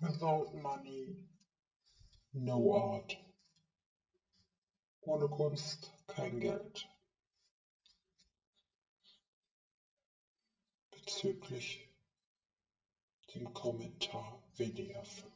Without money, no art. Ohne Kunst kein Geld. Bezüglich dem Kommentar WDR 5.